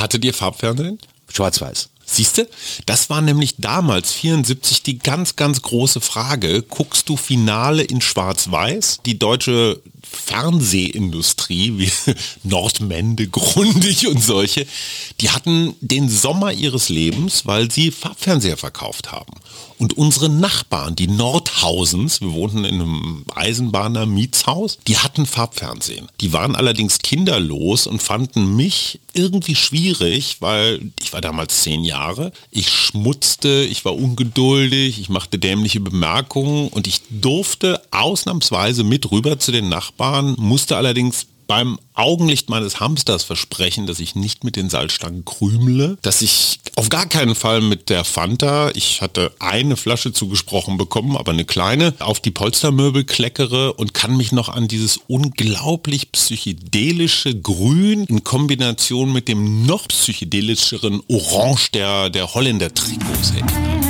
Hattet ihr Farbfernsehen? Schwarz-Weiß. Siehste, das war nämlich damals 74 die ganz, ganz große Frage. Guckst du Finale in Schwarz-Weiß? Die deutsche Fernsehindustrie, wie Nordmende, Grundig und solche, die hatten den Sommer ihres Lebens, weil sie Farbfernseher verkauft haben. Und unsere Nachbarn, die Nordhausens, wir wohnten in einem Eisenbahner Mietshaus, die hatten Farbfernsehen. Die waren allerdings kinderlos und fanden mich irgendwie schwierig, weil ich war damals zehn Jahre. Ich schmutzte, ich war ungeduldig, ich machte dämliche Bemerkungen und ich durfte ausnahmsweise mit rüber zu den Nachbarn, musste allerdings beim Augenlicht meines Hamsters versprechen, dass ich nicht mit den Salzstangen krümle, dass ich auf gar keinen Fall mit der Fanta, ich hatte eine Flasche zugesprochen bekommen, aber eine kleine, auf die Polstermöbel kleckere und kann mich noch an dieses unglaublich psychedelische Grün in Kombination mit dem noch psychedelischeren Orange der, der Holländer-Trikots erinnern.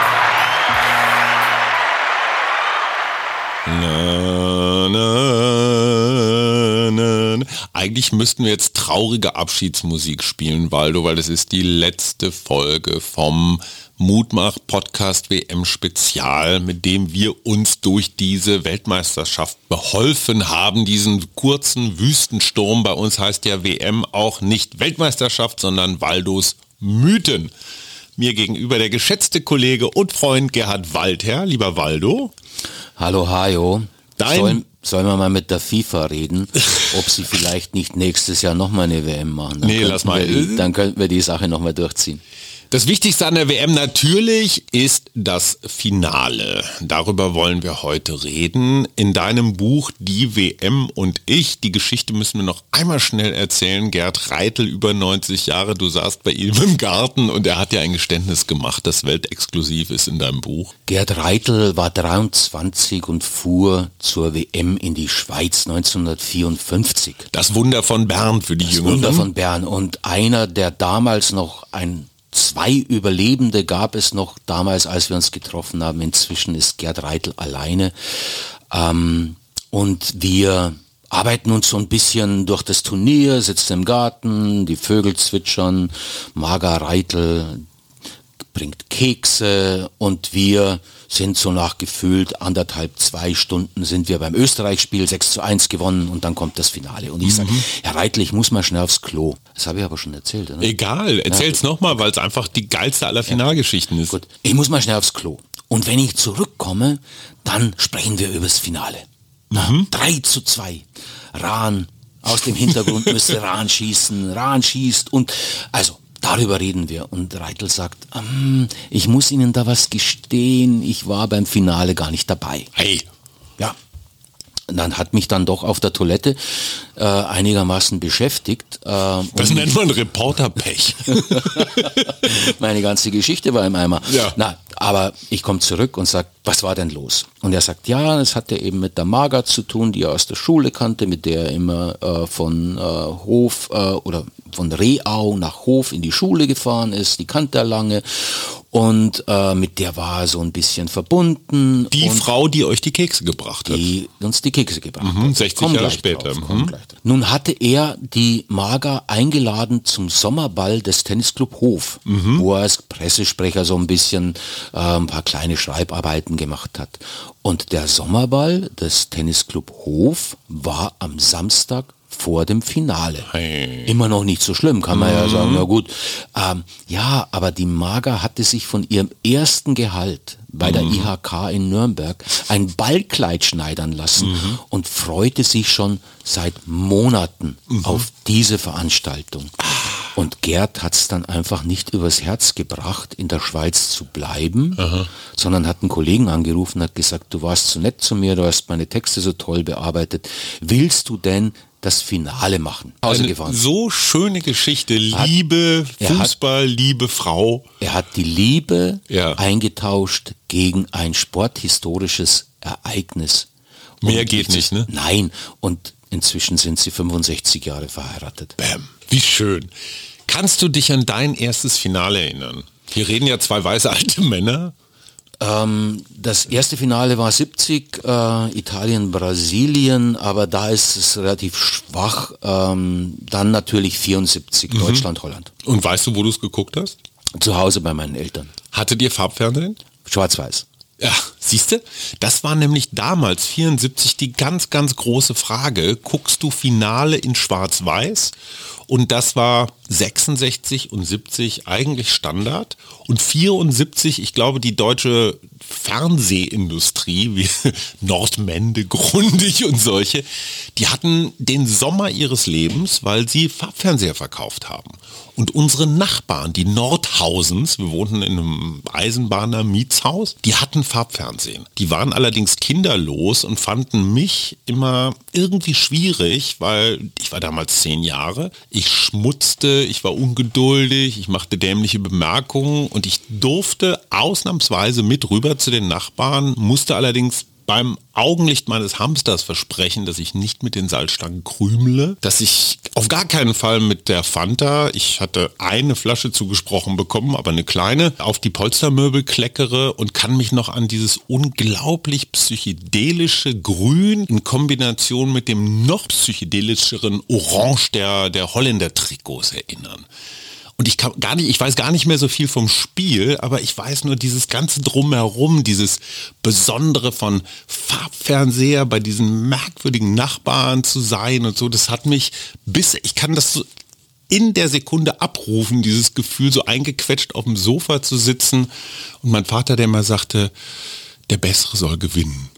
Na, na, na, Eigentlich müssten wir jetzt traurige Abschiedsmusik spielen, Waldo, weil es ist die letzte Folge vom Mutmach Podcast WM Spezial, mit dem wir uns durch diese Weltmeisterschaft beholfen haben, diesen kurzen Wüstensturm. Bei uns heißt ja WM auch nicht Weltmeisterschaft, sondern Waldos Mythen. Mir gegenüber der geschätzte Kollege und Freund Gerhard Waldherr. Lieber Waldo. Hallo Hajo. Dein- Sollen, sollen wir mal mit der FIFA reden, ob sie vielleicht nicht nächstes Jahr nochmal eine WM machen? Dann Nee, lass mal. Die, dann könnten wir die Sache nochmal durchziehen. Das Wichtigste an der WM natürlich ist das Finale. Darüber wollen wir heute reden. In deinem Buch Die WM und ich, die Geschichte müssen wir noch einmal schnell erzählen. Gerd Reitel, über 90 Jahre, du saßt bei ihm im Garten und er hat ja ein Geständnis gemacht, das weltexklusiv ist in deinem Buch. Gerd Reitel war 23 und fuhr zur WM in die Schweiz 1954. Das Wunder von Bern für die Das Jüngeren. Wunder von Bern. Und einer, der damals noch ein Zwei Überlebende gab es noch damals, als wir uns getroffen haben. Inzwischen ist Gerd Reitel alleine. Ähm, und wir arbeiten uns so ein bisschen durch das Turnier, sitzen im Garten, die Vögel zwitschern, Marga Reitel bringt Kekse und wir sind so nach gefühlt anderthalb, zwei Stunden sind wir beim Österreich-Spiel 6 zu 1 gewonnen und dann kommt das Finale. Und ich sage, Herr Reitel, ich muss mal schnell aufs Klo. Das habe ich aber schon erzählt, oder? Egal, erzähl's nochmal, weil es einfach die geilste aller Finalgeschichten ist. Gut, ich muss mal schnell aufs Klo. Und wenn ich zurückkomme, dann sprechen wir über das Finale. Na, 3 zu 2. Rahn, aus dem Hintergrund müsste Rahn schießen, Rahn schießt und also darüber reden wir. Und Reitel sagt, ähm, ich muss Ihnen da was gestehen, ich war beim Finale gar nicht dabei. Hey, Ja. Dann hat mich dann doch auf der Toilette äh, einigermaßen beschäftigt. Äh, das nennt man Reporterpech. meine ganze Geschichte war im Eimer. Ja. Na, aber ich komme zurück und sage, was war denn los? Und er sagt, ja, es hatte eben mit der Marga zu tun, die er aus der Schule kannte, mit der er immer äh, von äh, Hof äh, oder von Rehau nach Hof in die Schule gefahren ist, die kannte er lange und äh, mit der war er so ein bisschen verbunden. Die Frau, die euch die Kekse gebracht hat. die uns die Kekse gebracht Mhm, hat. 60 Komm Jahre später. Drauf, Mhm. Nun hatte er die Marga eingeladen zum Sommerball des Tennisclub Hof, Mhm. wo er als Pressesprecher so ein bisschen äh, ein paar kleine Schreibarbeiten gemacht hat. Und der Sommerball des Tennisclub Hof war am Samstag vor dem Finale. Hey. Immer noch nicht so schlimm, kann man ja sagen. Na gut. Ähm, ja, aber die Mager hatte sich von ihrem ersten Gehalt bei der IHK in Nürnberg ein Ballkleid schneidern lassen und freute sich schon seit Monaten auf diese Veranstaltung. Und Gerd hat es dann einfach nicht übers Herz gebracht, in der Schweiz zu bleiben, sondern hat einen Kollegen angerufen und hat gesagt, du warst so nett zu mir, du hast meine Texte so toll bearbeitet. Willst du denn das Finale machen? Hause gefahren. so schöne Geschichte. Liebe, hat- Fußball, Liebe, Frau. Er hat die Liebe Ja. eingetauscht gegen ein sporthistorisches Ereignis. Mehr geht nicht, ne? Nein. Und inzwischen sind sie 65 Jahre verheiratet. Bam. Wie schön. Kannst du dich an dein erstes Finale erinnern? Hier reden ja zwei weiße alte Männer. Ähm, das erste Finale war 70, äh, Italien, Brasilien, aber da ist es relativ schwach. Ähm, dann natürlich 74, Mhm. Deutschland, Holland. Und weißt du, wo du es geguckt hast? Zu Hause bei meinen Eltern. Hattet ihr Farbfernsehen? Schwarz-Weiß. Ja, siehst du? Das war nämlich damals, 74, die ganz, ganz große Frage. Guckst du Finale in Schwarz-Weiß? Und das war 66 und 70 eigentlich Standard. Und 74, ich glaube, die deutsche Fernsehindustrie, wie Nordmende, Grundig und solche, die hatten den Sommer ihres Lebens, weil sie Farbfernseher verkauft haben. Und unsere Nachbarn, die Nordhausens, wir wohnten in einem Eisenbahner Mietshaus, die hatten Farbfernsehen. Die waren allerdings kinderlos und fanden mich immer irgendwie schwierig, weil ich war damals zehn Jahre. Ich schmutzte, ich war ungeduldig, ich machte dämliche Bemerkungen und ich durfte ausnahmsweise mit rüber zu den Nachbarn, musste allerdings beim Augenlicht meines Hamsters versprechen, dass ich nicht mit den Salzstangen krümle, dass ich auf gar keinen Fall mit der Fanta, ich hatte eine Flasche zugesprochen bekommen, aber eine kleine, auf die Polstermöbel kleckere und kann mich noch an dieses unglaublich psychedelische Grün in Kombination mit dem noch psychedelischeren Orange der, der Holländer-Trikots erinnern. Und ich kann gar nicht, ich weiß gar nicht mehr so viel vom Spiel, aber ich weiß nur dieses ganze drumherum, dieses Besondere von Farbfernseher bei diesen merkwürdigen Nachbarn zu sein und so, das hat mich bis, ich kann das so in der Sekunde abrufen, dieses Gefühl, so eingequetscht auf dem Sofa zu sitzen und mein Vater, der immer sagte, der Bessere soll gewinnen.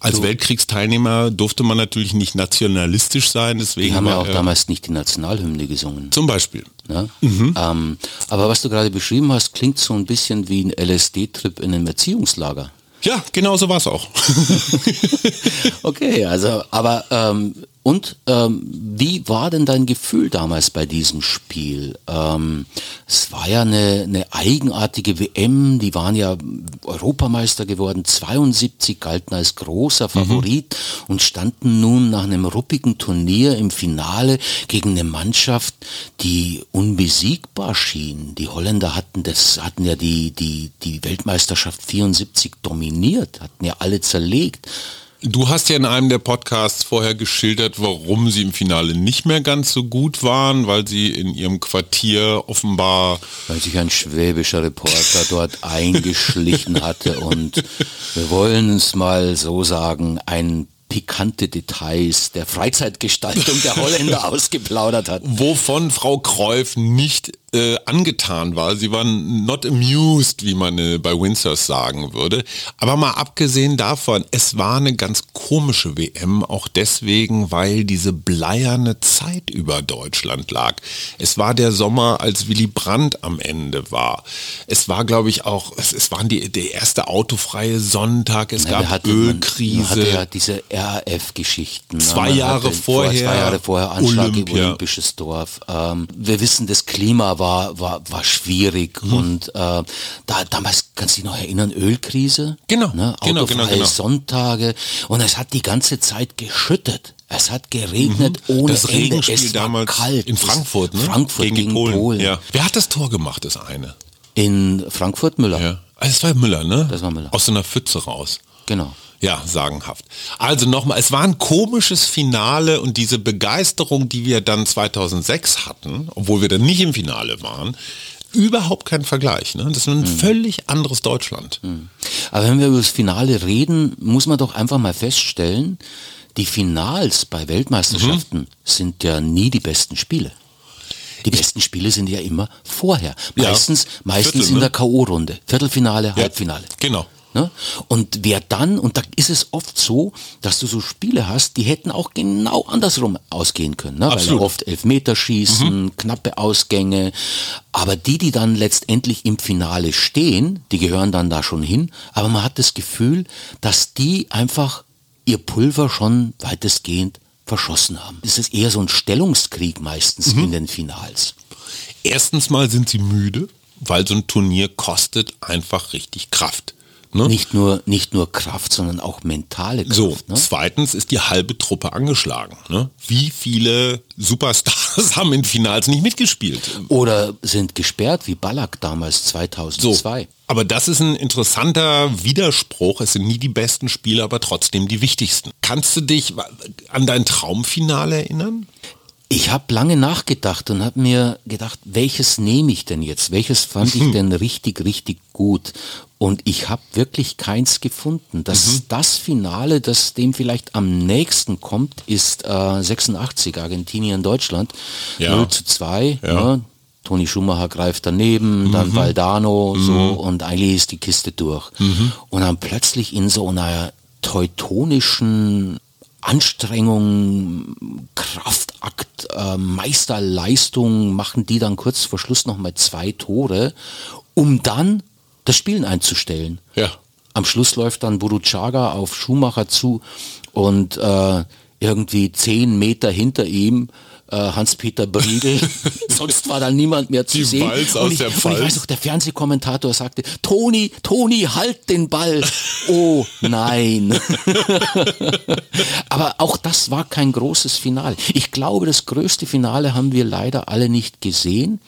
Als Weltkriegsteilnehmer durfte man natürlich nicht nationalistisch sein, deswegen Die haben ja auch er- damals nicht die Nationalhymne gesungen. zum Beispiel. Ne? Mhm. Ähm, aber was du gerade beschrieben hast, klingt so ein bisschen wie ein LSD-Trip in einem Erziehungslager. Ja, genau so war es auch. Okay, also, aber ähm, und ähm, wie war denn dein Gefühl damals bei diesem Spiel? Ähm, es war ja eine, eine eigenartige WM, die waren ja Europameister geworden, 72 galten als großer Favorit und standen nun nach einem ruppigen Turnier im Finale gegen eine Mannschaft, die unbesiegbar schien. Die Holländer hatten das, hatten ja die, die, die Weltmeisterschaft 74 dominiert, hatten ja alle zerlegt. Du hast ja in einem der Podcasts vorher geschildert, warum sie im Finale nicht mehr ganz so gut waren, weil sie in ihrem Quartier offenbar weil sich ein schwäbischer Reporter dort eingeschlichen hatte und wir wollen es mal so sagen, ein pikante Details der Freizeitgestaltung der Holländer ausgeplaudert hat. wovon Frau Kreuf nicht äh, angetan war. Sie waren not amused, wie man äh, bei Windsors sagen würde. Aber mal abgesehen davon, es war eine ganz komische WM, auch deswegen, weil diese bleierne Zeit über Deutschland lag. Es war der Sommer, als Willy Brandt am Ende war. Es war, glaube ich, auch, es, es waren die, der erste autofreie Sonntag, es Ja, gab hatte, Ölkrise. Man hatte ja diese RAF-Geschichten. Zwei Man Jahre vorher Zwei Jahre vorher Anschlag Olympia. Olympisches Dorf. Ähm, wir wissen, das Klima war, war, war schwierig Mhm. und äh, da, damals, kannst du dich noch erinnern, Ölkrise? Genau, Ne? genau, genau, genau. Sonntage und es hat die ganze Zeit geschüttet. Es hat geregnet ohne Mhm. das Ende. Regenspiel es war damals kalt. in Frankfurt, ne? Frankfurt gegen, die Polen. Ja. Wer hat das Tor gemacht, das eine? In Frankfurt Müller. Ja. Also es war Müller, ne? Das war Müller. Aus so einer Pfütze raus. Genau. Ja, sagenhaft. Also nochmal, es war ein komisches Finale und diese Begeisterung, die wir dann 2006 hatten, obwohl wir dann nicht im Finale waren, überhaupt kein Vergleich. Ne? Das ist ein völlig anderes Deutschland. Aber wenn wir über das Finale reden, muss man doch einfach mal feststellen, die Finals bei Weltmeisterschaften mhm. sind ja nie die besten Spiele. Die besten Spiele sind ja immer vorher. Meistens, ja, meistens Viertel, in der ne? K.O.-Runde. Viertelfinale, Halbfinale. Ja, genau. Ne? Und wer dann, und da ist es oft so, dass du so Spiele hast, die hätten auch genau andersrum ausgehen können. Ne? Weil oft Elfmeterschießen, mhm. knappe Ausgänge. Aber die, die dann letztendlich im Finale stehen, die gehören dann da schon hin. Aber man hat das Gefühl, dass die einfach ihr Pulver schon weitestgehend verschossen haben. Es ist eher so ein Stellungskrieg meistens mhm. in den Finals. Erstens mal sind sie müde, weil so ein Turnier kostet einfach richtig Kraft. Ne? Nicht, nur, nicht nur Kraft, sondern auch mentale Kraft. So, ne? zweitens ist die halbe Truppe angeschlagen. Ne? Wie viele Superstars haben in Finals nicht mitgespielt? Oder sind gesperrt, wie Ballack damals 2002. So, aber das ist ein interessanter Widerspruch. Es sind nie die besten Spiele, aber trotzdem die wichtigsten. Kannst du dich an dein Traumfinale erinnern? Ich habe lange nachgedacht und habe mir gedacht, welches nehme ich denn jetzt? Welches fand ich denn richtig, richtig gut? Und ich habe wirklich keins gefunden. Das, mhm. das Finale, das dem vielleicht am nächsten kommt, ist äh, 86, Argentinien, Deutschland. Ja. 0 zu 2. Ja. Ne? Toni Schumacher greift daneben, mhm. dann Valdano mhm. so und eigentlich ist die Kiste durch. Mhm. Und dann plötzlich in so einer teutonischen Anstrengung, Kraftakt, äh, Meisterleistung machen die dann kurz vor Schluss nochmal zwei Tore, um dann das Spielen einzustellen. Ja. Am Schluss läuft dann Buruchaga auf Schumacher zu und äh, irgendwie zehn Meter hinter ihm äh, Hans-Peter Briegel. Sonst war da niemand mehr zu Die sehen. Walz aus ich, der und ich weiß noch, der Fernsehkommentator sagte, Toni, Toni, halt den Ball. Oh nein. Aber auch das war kein großes Finale. Ich glaube, das größte Finale haben wir leider alle nicht gesehen.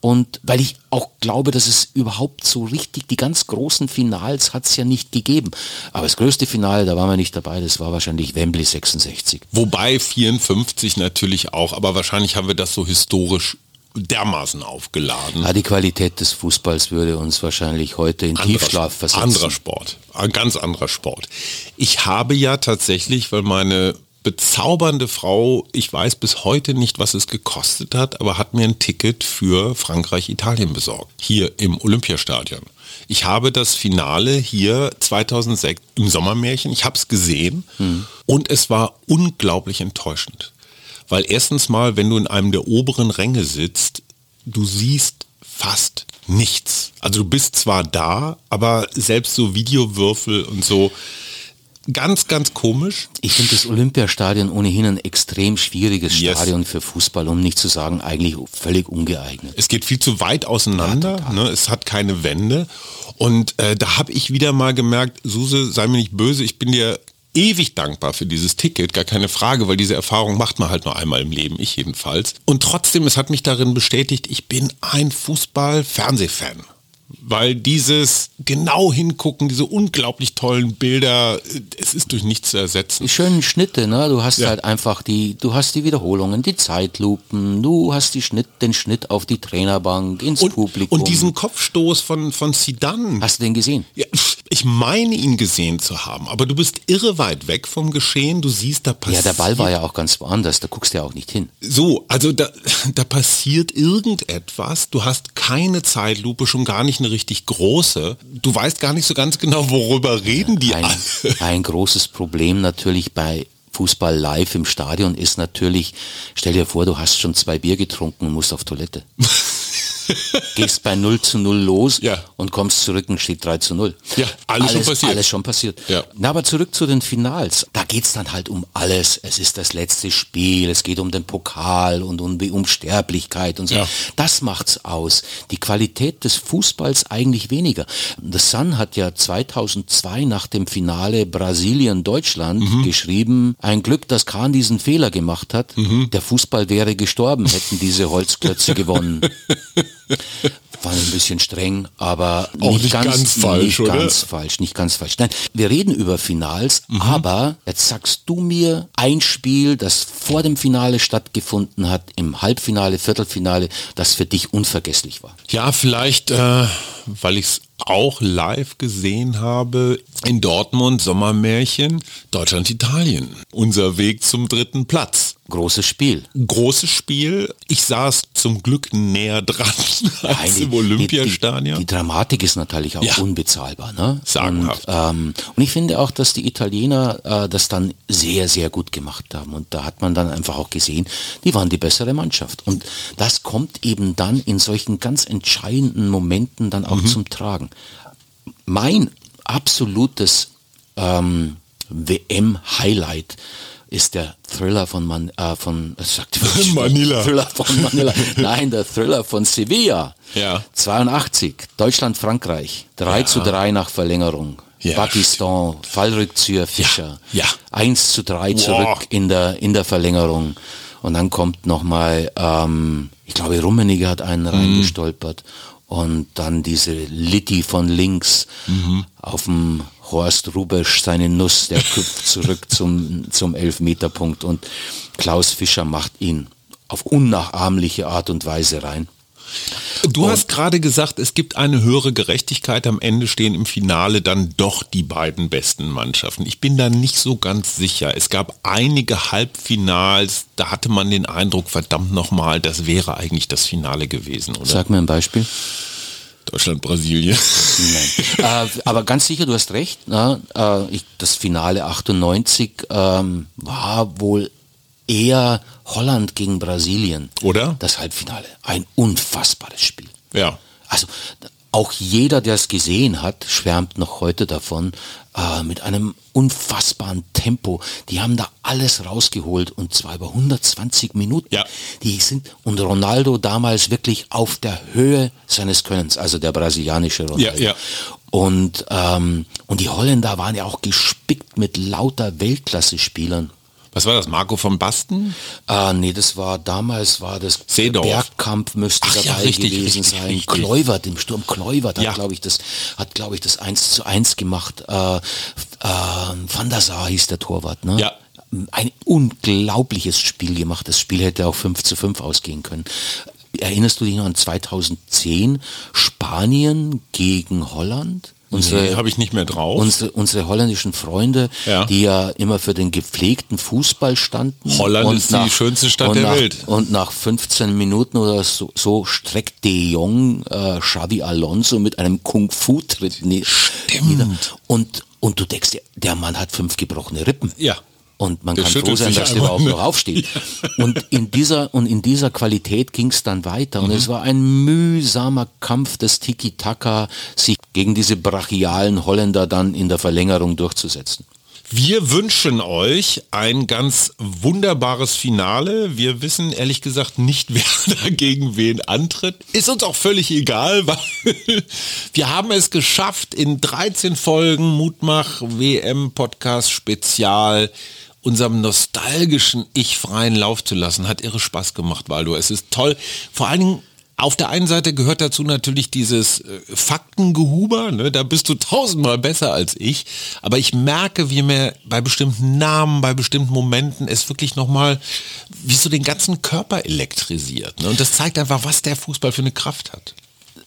Und weil ich auch glaube, dass es überhaupt so richtig, die ganz großen Finals hat es ja nicht gegeben. Aber das größte Finale, da waren wir nicht dabei, das war wahrscheinlich Wembley 66. Wobei 54 natürlich auch, aber wahrscheinlich haben wir das so historisch dermaßen aufgeladen. Ja, die Qualität des Fußballs würde uns wahrscheinlich heute in anderer, Tiefschlaf versetzen. Anderer Sport, ein ganz anderer Sport. Ich habe ja tatsächlich, weil meine bezaubernde Frau, ich weiß bis heute nicht, was es gekostet hat, aber hat mir ein Ticket für Frankreich-Italien besorgt, hier im Olympiastadion. Ich habe das Finale hier 2006 im Sommermärchen, ich habe es gesehen hm. und es war unglaublich enttäuschend. Weil erstens mal, wenn du in einem der oberen Ränge sitzt, du siehst fast nichts. Also du bist zwar da, aber selbst so Videowürfel und so, Ganz, ganz komisch. Ich finde das Olympiastadion ohnehin ein extrem schwieriges yes. Stadion für Fußball, um nicht zu sagen, eigentlich völlig ungeeignet. Es geht viel zu weit auseinander, ja, ne? es hat keine Wände. Und äh, da habe ich wieder mal gemerkt, Suse, sei mir nicht böse, ich bin dir ewig dankbar für dieses Ticket, gar keine Frage, weil diese Erfahrung macht man halt nur einmal im Leben, ich jedenfalls. Und trotzdem, es hat mich darin bestätigt, ich bin ein Fußball-Fernsehfan weil dieses genau hingucken, diese unglaublich tollen Bilder, es ist durch nichts zu ersetzen. Die schönen Schnitte, ne? Du hast ja. halt einfach die, du hast die Wiederholungen, die Zeitlupen, du hast die Schnitt, den Schnitt auf die Trainerbank, ins und, Publikum. Und diesen Kopfstoß von, von Zidane. Hast du den gesehen? Ja, ich meine ihn gesehen zu haben, aber du bist irre weit weg vom Geschehen, du siehst, da passiert... Ja, der Ball war ja auch ganz woanders, da guckst du ja auch nicht hin. So, also da, da passiert irgendetwas, du hast keine Zeitlupe, schon gar nicht eine richtig große. Du weißt gar nicht so ganz genau, worüber reden die ein, alle. Ein großes Problem natürlich bei Fußball live im Stadion ist natürlich, stell dir vor, du hast schon zwei Bier getrunken und musst auf Toilette. Gehst bei 0 zu 0 los ja. und kommst zurück und steht 3 zu 0. Ja, alles, alles schon passiert. Alles schon passiert. Ja. Na, aber zurück zu den Finals. Da geht es dann halt um alles. Es ist das letzte Spiel, es geht um den Pokal und um die Unsterblichkeit und so. Ja. Das macht's aus. Die Qualität des Fußballs eigentlich weniger. The Sun hat ja 2002 nach dem Finale Brasilien-Deutschland mhm. geschrieben, ein Glück, dass Kahn diesen Fehler gemacht hat. Mhm. Der Fußball wäre gestorben, hätten diese Holzklötze gewonnen. War ein bisschen streng, aber Auch nicht, nicht ganz, ganz, falsch, nicht oder? ganz falsch, nicht ganz falsch. Nein, wir reden über Finals, mhm. aber jetzt sagst du mir ein Spiel, das vor dem Finale stattgefunden hat, im Halbfinale, Viertelfinale, das für dich unvergesslich war. Ja, vielleicht äh, weil ich es auch live gesehen habe in Dortmund Sommermärchen Deutschland-Italien. Unser Weg zum dritten Platz. Großes Spiel. Großes Spiel. Ich saß zum Glück näher dran als im Olympiastadion. Die, die, die, Dramatik ist natürlich auch ja. unbezahlbar. Ne? Sagenhaft. Und, ähm, und ich finde auch, dass die Italiener äh, das dann sehr, sehr gut gemacht haben. Und da hat man dann einfach auch gesehen, die waren die bessere Mannschaft. Und das kommt eben dann in solchen ganz entscheidenden Momenten dann auch mhm. zum Tragen. Mein absolutes ähm, WM-Highlight ist der Thriller von, Man, äh, von sagt Manila. Thriller von Manila. Nein, der Thriller von Sevilla. Ja. 82, Deutschland, Frankreich. 3 ja. zu 3 nach Verlängerung. Ja, Pakistan, Fallrückzieher Fischer. Ja. ja. 1 zu 3 zurück in der, in der Verlängerung. Und dann kommt nochmal, ähm, ich glaube, Rummenigge hat einen mhm. reingestolpert. Und dann diese Litti von links mhm. auf dem Horst Rubesch seine Nuss, der küpft zurück zum, zum Elfmeterpunkt und Klaus Fischer macht ihn auf unnachahmliche Art und Weise rein. Du und hast gerade gesagt, es gibt eine höhere Gerechtigkeit. Am Ende stehen im Finale dann doch die beiden besten Mannschaften. Ich bin da nicht so ganz sicher. Es gab einige Halbfinals, da hatte man den Eindruck, verdammt nochmal, das wäre eigentlich das Finale gewesen, oder? Sag mir ein Beispiel. Deutschland, Brasilien. Nein. äh, aber ganz sicher, du hast recht. Na, äh, ich, das Finale 98 ähm, war wohl eher Holland gegen Brasilien. Oder? Das Halbfinale. Ein unfassbares Spiel. Ja. Also auch jeder, der es gesehen hat, schwärmt noch heute davon, äh, mit einem unfassbaren Tempo. Die haben da alles rausgeholt und zwar über 120 Minuten. Ja. Die sind und Ronaldo damals wirklich auf der Höhe seines Könnens, also der brasilianische Ronaldo. Ja, ja. Und, ähm, und die Holländer waren ja auch gespickt mit lauter Weltklasse-Spielern. Was war das? Marco von Basten? Ah, nee, das war damals war das Seedorf. Bergkampf müsste Ach, dabei ja, richtig, gewesen richtig, sein. richtig. Kluivert, im Sturm Kluivert Ja. hat, glaube ich, das hat, glaube ich, das 1 zu 1 gemacht. Äh, äh, Van der Sar hieß der Torwart, ne? Ja. Ein unglaubliches Spiel gemacht. Das Spiel hätte auch 5 zu 5 ausgehen können. Erinnerst du dich noch an 2010 Spanien gegen Holland? Nee, habe ich nicht mehr drauf. Unsere, unsere holländischen Freunde, Ja. die ja immer für den gepflegten Fußball standen. Holland und ist die schönste Stadt der nach, Welt. Und nach 15 Minuten oder so, so streckt De Jong äh, Xavi Alonso mit einem Kung-Fu-Tritt ni- nieder. Und, und du denkst, der, der Mann hat fünf gebrochene Rippen. Ja. Und man Der kann froh sein, dass der überhaupt noch aufsteht. Und in dieser, und in dieser Qualität ging es dann weiter. Und es war ein mühsamer Kampf des Tiki-Taka, sich gegen diese brachialen Holländer dann in der Verlängerung durchzusetzen. Wir wünschen euch ein ganz wunderbares Finale. Wir wissen ehrlich gesagt nicht, wer dagegen wen antritt. Ist uns auch völlig egal, weil wir haben es geschafft, in 13 Folgen Mutmach WM Podcast Spezial unserem nostalgischen Ich freien Lauf zu lassen. Hat irre Spaß gemacht, Waldo. Es ist toll. Vor allen Dingen auf der einen Seite gehört dazu natürlich dieses äh, Faktengehuber, ne? da bist du tausendmal besser als ich, aber ich merke, wie mir bei bestimmten Namen, bei bestimmten Momenten es wirklich nochmal, wie so den ganzen Körper elektrisiert. Ne? Und das zeigt einfach, was der Fußball für eine Kraft hat.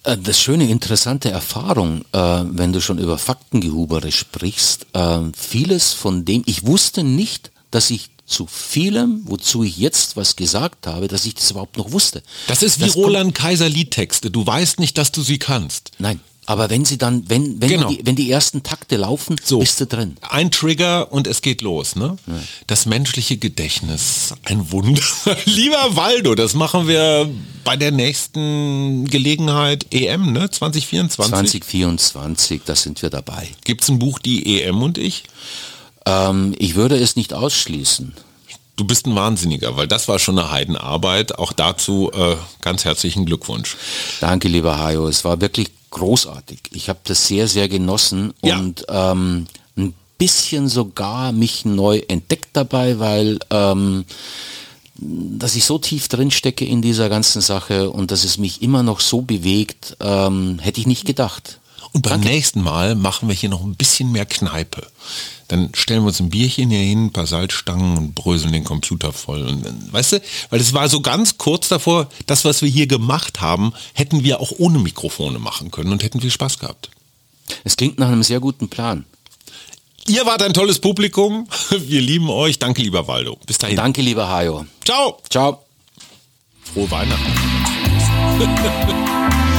Äh, Das schöne, interessante Erfahrung, äh, wenn du schon über Faktengehubere sprichst, äh, vieles von dem, ich wusste nicht, dass ich zu vielem, wozu ich jetzt was gesagt habe, dass ich das überhaupt noch wusste. Das ist wie Das Roland Kaiser Liedtexte. Du weißt nicht, dass du sie kannst. Nein, aber wenn sie dann, wenn, wenn, Genau. die, wenn die ersten Takte laufen, So. bist du drin. Ein Trigger und es geht los. Ne? Das menschliche Gedächtnis, ein Wunder. Lieber Waldo, das machen wir bei der nächsten Gelegenheit EM, ne? 2024. 2024, da sind wir dabei. Gibt es ein Buch, die EM und ich? Ähm, ich würde es nicht ausschließen. Du bist ein Wahnsinniger, weil das war schon eine Heidenarbeit. Auch dazu äh, ganz herzlichen Glückwunsch. Danke, lieber Hajo. Es war wirklich großartig. Ich habe das sehr, sehr genossen Ja. und ähm, ein bisschen sogar mich neu entdeckt dabei, weil ähm, dass ich so tief drin stecke in dieser ganzen Sache und dass es mich immer noch so bewegt, ähm, hätte ich nicht gedacht. Und beim Danke. nächsten Mal machen wir hier noch ein bisschen mehr Kneipe. Dann stellen wir uns ein Bierchen hier hin, ein paar Salzstangen und bröseln den Computer voll. Und, weißt du, weil es war so ganz kurz davor, das, was wir hier gemacht haben, hätten wir auch ohne Mikrofone machen können und hätten viel Spaß gehabt. Es klingt nach einem sehr guten Plan. Ihr wart ein tolles Publikum. Wir lieben euch. Danke, lieber Waldo. Bis dahin. Danke, lieber Hajo. Ciao. Ciao. Frohe Weihnachten.